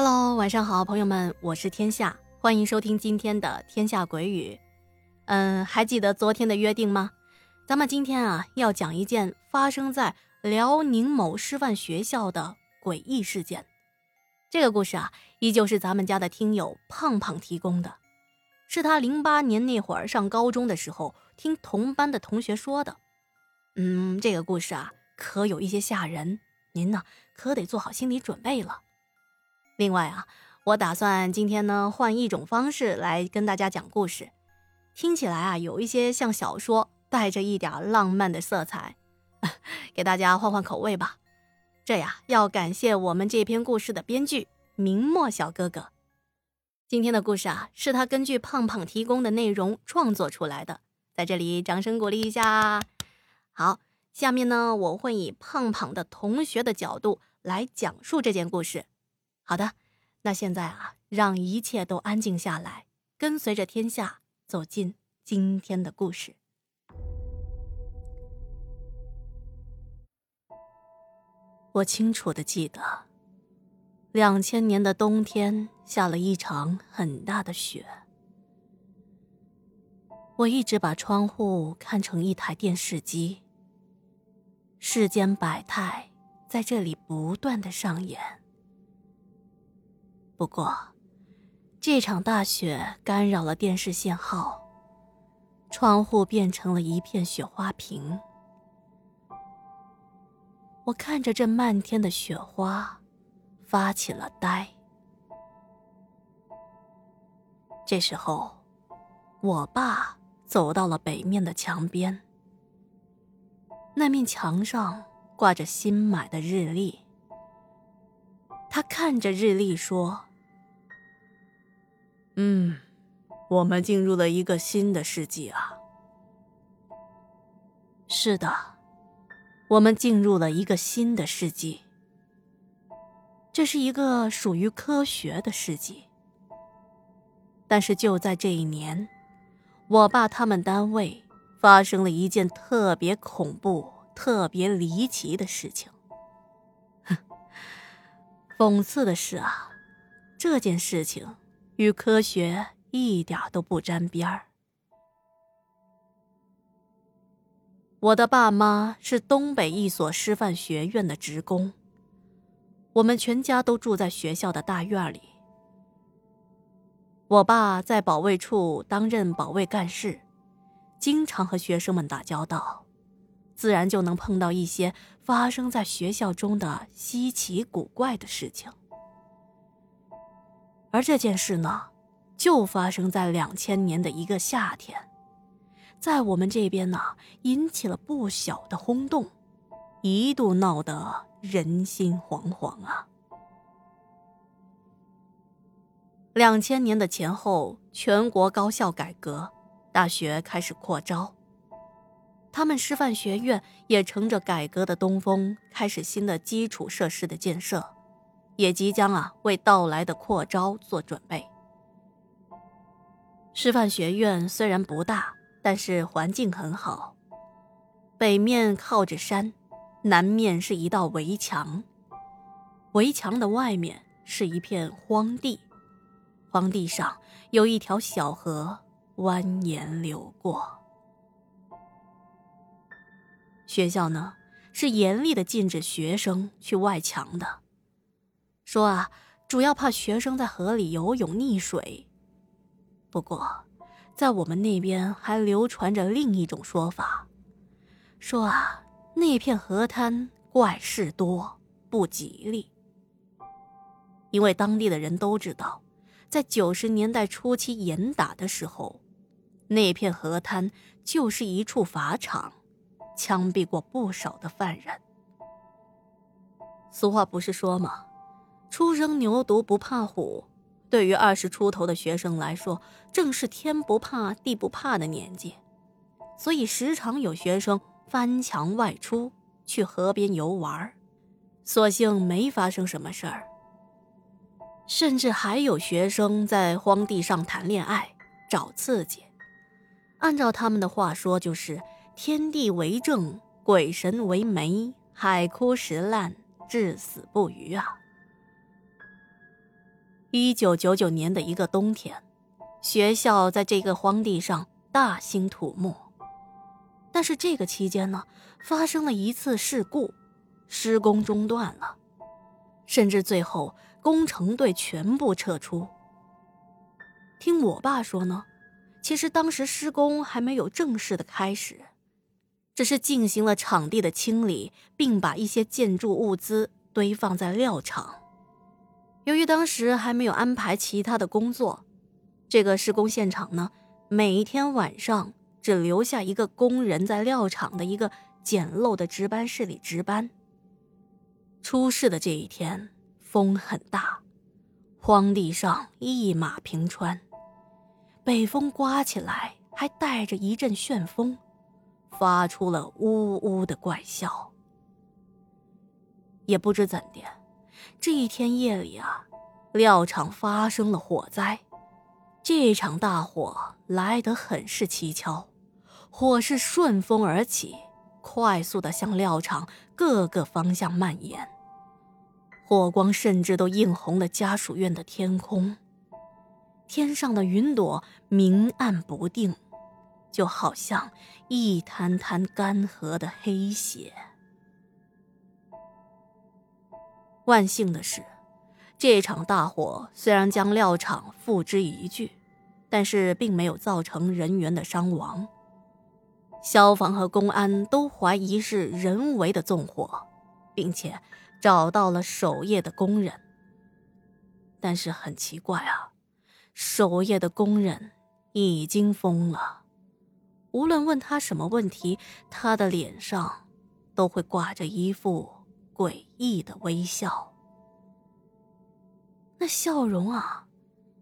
Hello，晚上好，朋友们，我是天下，欢迎收听今天的《天下鬼语》。嗯，还记得昨天的约定吗？咱们今天啊要讲一件发生在辽宁某师范学校的诡异事件。这个故事啊，依旧是咱们家的听友胖胖提供的，是他零八年那会儿上高中的时候听同班的同学说的。嗯，这个故事啊，可有一些吓人，您呢可得做好心理准备了。另外啊，我打算今天呢换一种方式来跟大家讲故事，听起来啊有一些像小说，带着一点浪漫的色彩，给大家换换口味吧。这呀要感谢我们这篇故事的编剧明末小哥哥。今天的故事啊是他根据胖胖提供的内容创作出来的，在这里掌声鼓励一下。好，下面呢我会以胖胖的同学的角度来讲述这件故事。好的，那现在啊，让一切都安静下来，跟随着天下走进今天的故事。我清楚的记得，两千年的冬天下了一场很大的雪。我一直把窗户看成一台电视机，世间百态在这里不断的上演。不过，这场大雪干扰了电视信号，窗户变成了一片雪花屏。我看着这漫天的雪花，发起了呆。这时候，我爸走到了北面的墙边，那面墙上挂着新买的日历。他看着日历说。嗯，我们进入了一个新的世纪啊！是的，我们进入了一个新的世纪。这是一个属于科学的世纪。但是就在这一年，我爸他们单位发生了一件特别恐怖、特别离奇的事情。讽刺的是啊，这件事情。与科学一点都不沾边儿。我的爸妈是东北一所师范学院的职工，我们全家都住在学校的大院里。我爸在保卫处担任保卫干事，经常和学生们打交道，自然就能碰到一些发生在学校中的稀奇古怪的事情。而这件事呢，就发生在两千年的一个夏天，在我们这边呢，引起了不小的轰动，一度闹得人心惶惶啊。两千年的前后，全国高校改革，大学开始扩招，他们师范学院也乘着改革的东风，开始新的基础设施的建设。也即将啊为到来的扩招做准备。师范学院虽然不大，但是环境很好。北面靠着山，南面是一道围墙，围墙的外面是一片荒地，荒地上有一条小河蜿蜒流过。学校呢是严厉的禁止学生去外墙的。说啊，主要怕学生在河里游泳溺水。不过，在我们那边还流传着另一种说法，说啊，那片河滩怪事多，不吉利。因为当地的人都知道，在九十年代初期严打的时候，那片河滩就是一处法场，枪毙过不少的犯人。俗话不是说吗？初生牛犊不怕虎，对于二十出头的学生来说，正是天不怕地不怕的年纪，所以时常有学生翻墙外出去河边游玩，所幸没发生什么事儿。甚至还有学生在荒地上谈恋爱，找刺激。按照他们的话说，就是天地为证，鬼神为媒，海枯石烂，至死不渝啊。一九九九年的一个冬天，学校在这个荒地上大兴土木。但是这个期间呢，发生了一次事故，施工中断了，甚至最后工程队全部撤出。听我爸说呢，其实当时施工还没有正式的开始，只是进行了场地的清理，并把一些建筑物资堆放在料场。由于当时还没有安排其他的工作，这个施工现场呢，每一天晚上只留下一个工人在料场的一个简陋的值班室里值班。出事的这一天，风很大，荒地上一马平川，北风刮起来还带着一阵旋风，发出了呜呜的怪笑。也不知怎的。这一天夜里啊，料场发生了火灾。这场大火来得很是蹊跷，火势顺风而起，快速的向料场各个方向蔓延。火光甚至都映红了家属院的天空，天上的云朵明暗不定，就好像一滩滩干涸的黑血。万幸的是，这场大火虽然将料场付之一炬，但是并没有造成人员的伤亡。消防和公安都怀疑是人为的纵火，并且找到了守夜的工人。但是很奇怪啊，守夜的工人已经疯了，无论问他什么问题，他的脸上都会挂着一副。诡异的微笑，那笑容啊，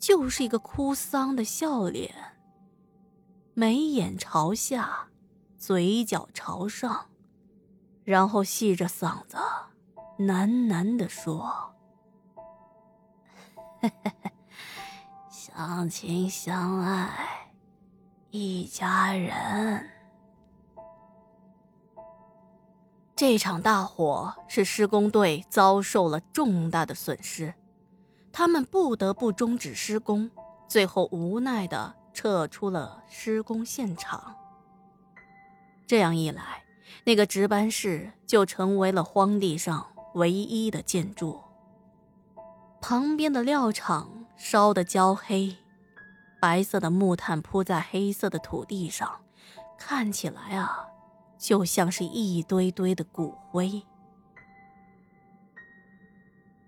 就是一个哭丧的笑脸，眉眼朝下，嘴角朝上，然后细着嗓子喃喃地说：“相亲相爱，一家人。”这场大火使施工队遭受了重大的损失，他们不得不终止施工，最后无奈地撤出了施工现场。这样一来，那个值班室就成为了荒地上唯一的建筑。旁边的料场烧得焦黑，白色的木炭铺在黑色的土地上，看起来啊。就像是一堆堆的骨灰。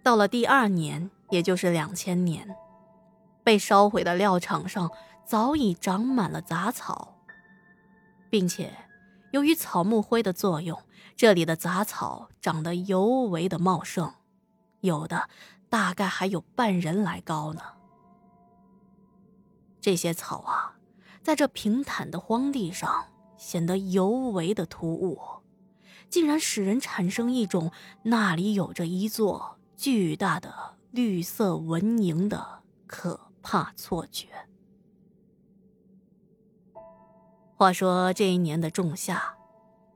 到了第二年，也就是两千年，被烧毁的料场上早已长满了杂草，并且由于草木灰的作用，这里的杂草长得尤为的茂盛，有的大概还有半人来高呢。这些草啊，在这平坦的荒地上。显得尤为的突兀，竟然使人产生一种那里有着一座巨大的绿色文明的可怕错觉。话说这一年的仲夏，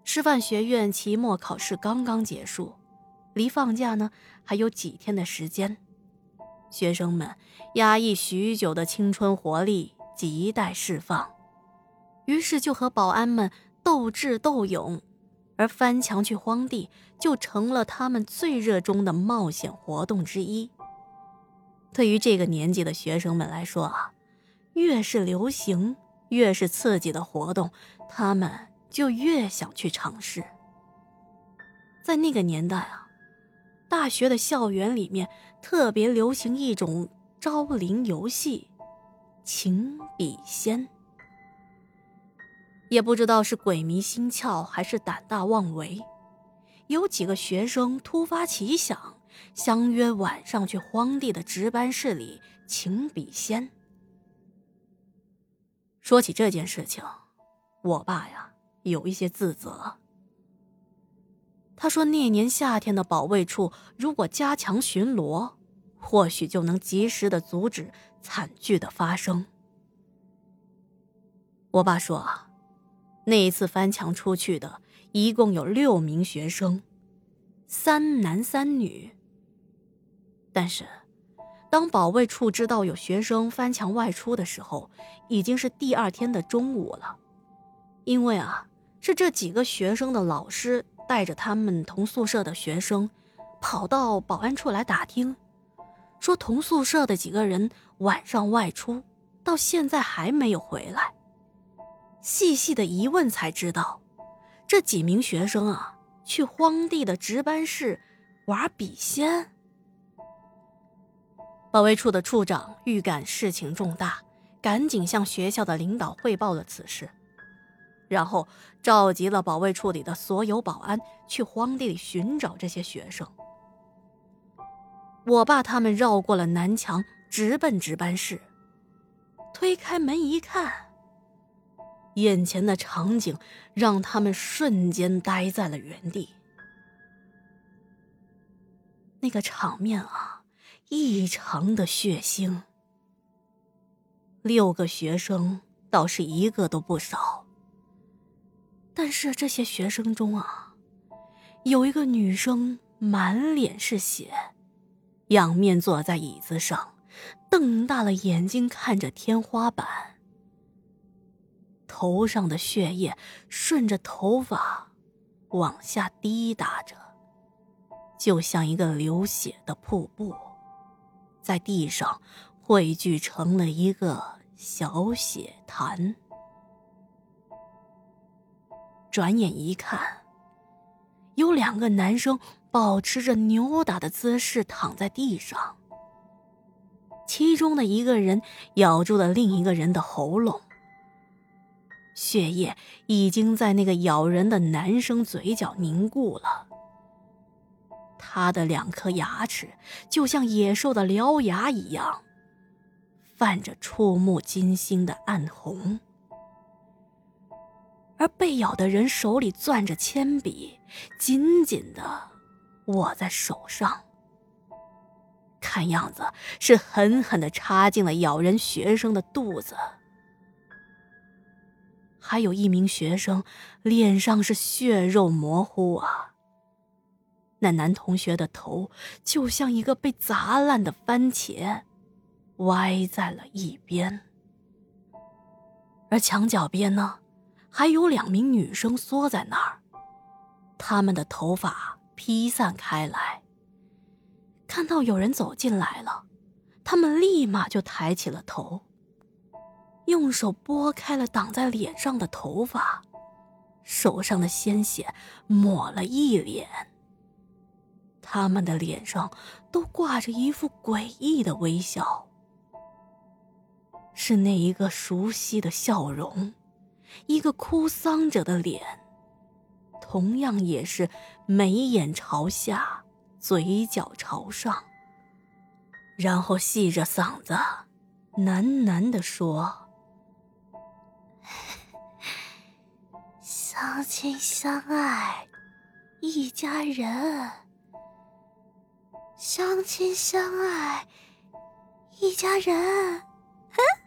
师范学院期末考试刚刚结束，离放假呢还有几天的时间，学生们压抑许久的青春活力亟待释放。于是就和保安们斗智斗勇，而翻墙去荒地就成了他们最热衷的冒险活动之一。对于这个年纪的学生们来说啊，越是流行、越是刺激的活动，他们就越想去尝试。在那个年代啊，大学的校园里面特别流行一种招灵游戏——情笔仙。也不知道是鬼迷心窍还是胆大妄为，有几个学生突发奇想，相约晚上去荒地的值班室里请笔仙。说起这件事情，我爸呀有一些自责。他说那年夏天的保卫处如果加强巡逻，或许就能及时的阻止惨剧的发生。我爸说啊。那一次翻墙出去的一共有六名学生，三男三女。但是，当保卫处知道有学生翻墙外出的时候，已经是第二天的中午了。因为啊，是这几个学生的老师带着他们同宿舍的学生，跑到保安处来打听，说同宿舍的几个人晚上外出，到现在还没有回来。细细的一问才知道，这几名学生啊，去荒地的值班室玩笔仙。保卫处的处长预感事情重大，赶紧向学校的领导汇报了此事，然后召集了保卫处里的所有保安去荒地里寻找这些学生。我爸他们绕过了南墙，直奔值班室。推开门一看，眼前的场景让他们瞬间呆在了原地。那个场面啊！异常的血腥。六个学生倒是一个都不少，但是这些学生中啊，有一个女生满脸是血，仰面坐在椅子上，瞪大了眼睛看着天花板，头上的血液顺着头发往下滴答着，就像一个流血的瀑布。在地上汇聚成了一个小血潭。转眼一看，有两个男生保持着扭打的姿势躺在地上，其中的一个人咬住了另一个人的喉咙，血液已经在那个咬人的男生嘴角凝固了。他的两颗牙齿就像野兽的獠牙一样，泛着触目惊心的暗红，而被咬的人手里攥着铅笔，紧紧的握在手上，看样子是狠狠的插进了咬人学生的肚子。还有一名学生脸上是血肉模糊啊。那男同学的头就像一个被砸烂的番茄，歪在了一边。而墙角边呢，还有两名女生缩在那儿，她们的头发披散开来。看到有人走进来了，她们立马就抬起了头，用手拨开了挡在脸上的头发，手上的鲜血抹了一脸。他们的脸上都挂着一副诡异的微笑，是那一个熟悉的笑容，一个哭丧着的脸，同样也是眉眼朝下，嘴角朝上，然后细着嗓子喃喃地说：“相亲相爱，一家人。”相亲相爱，一家人。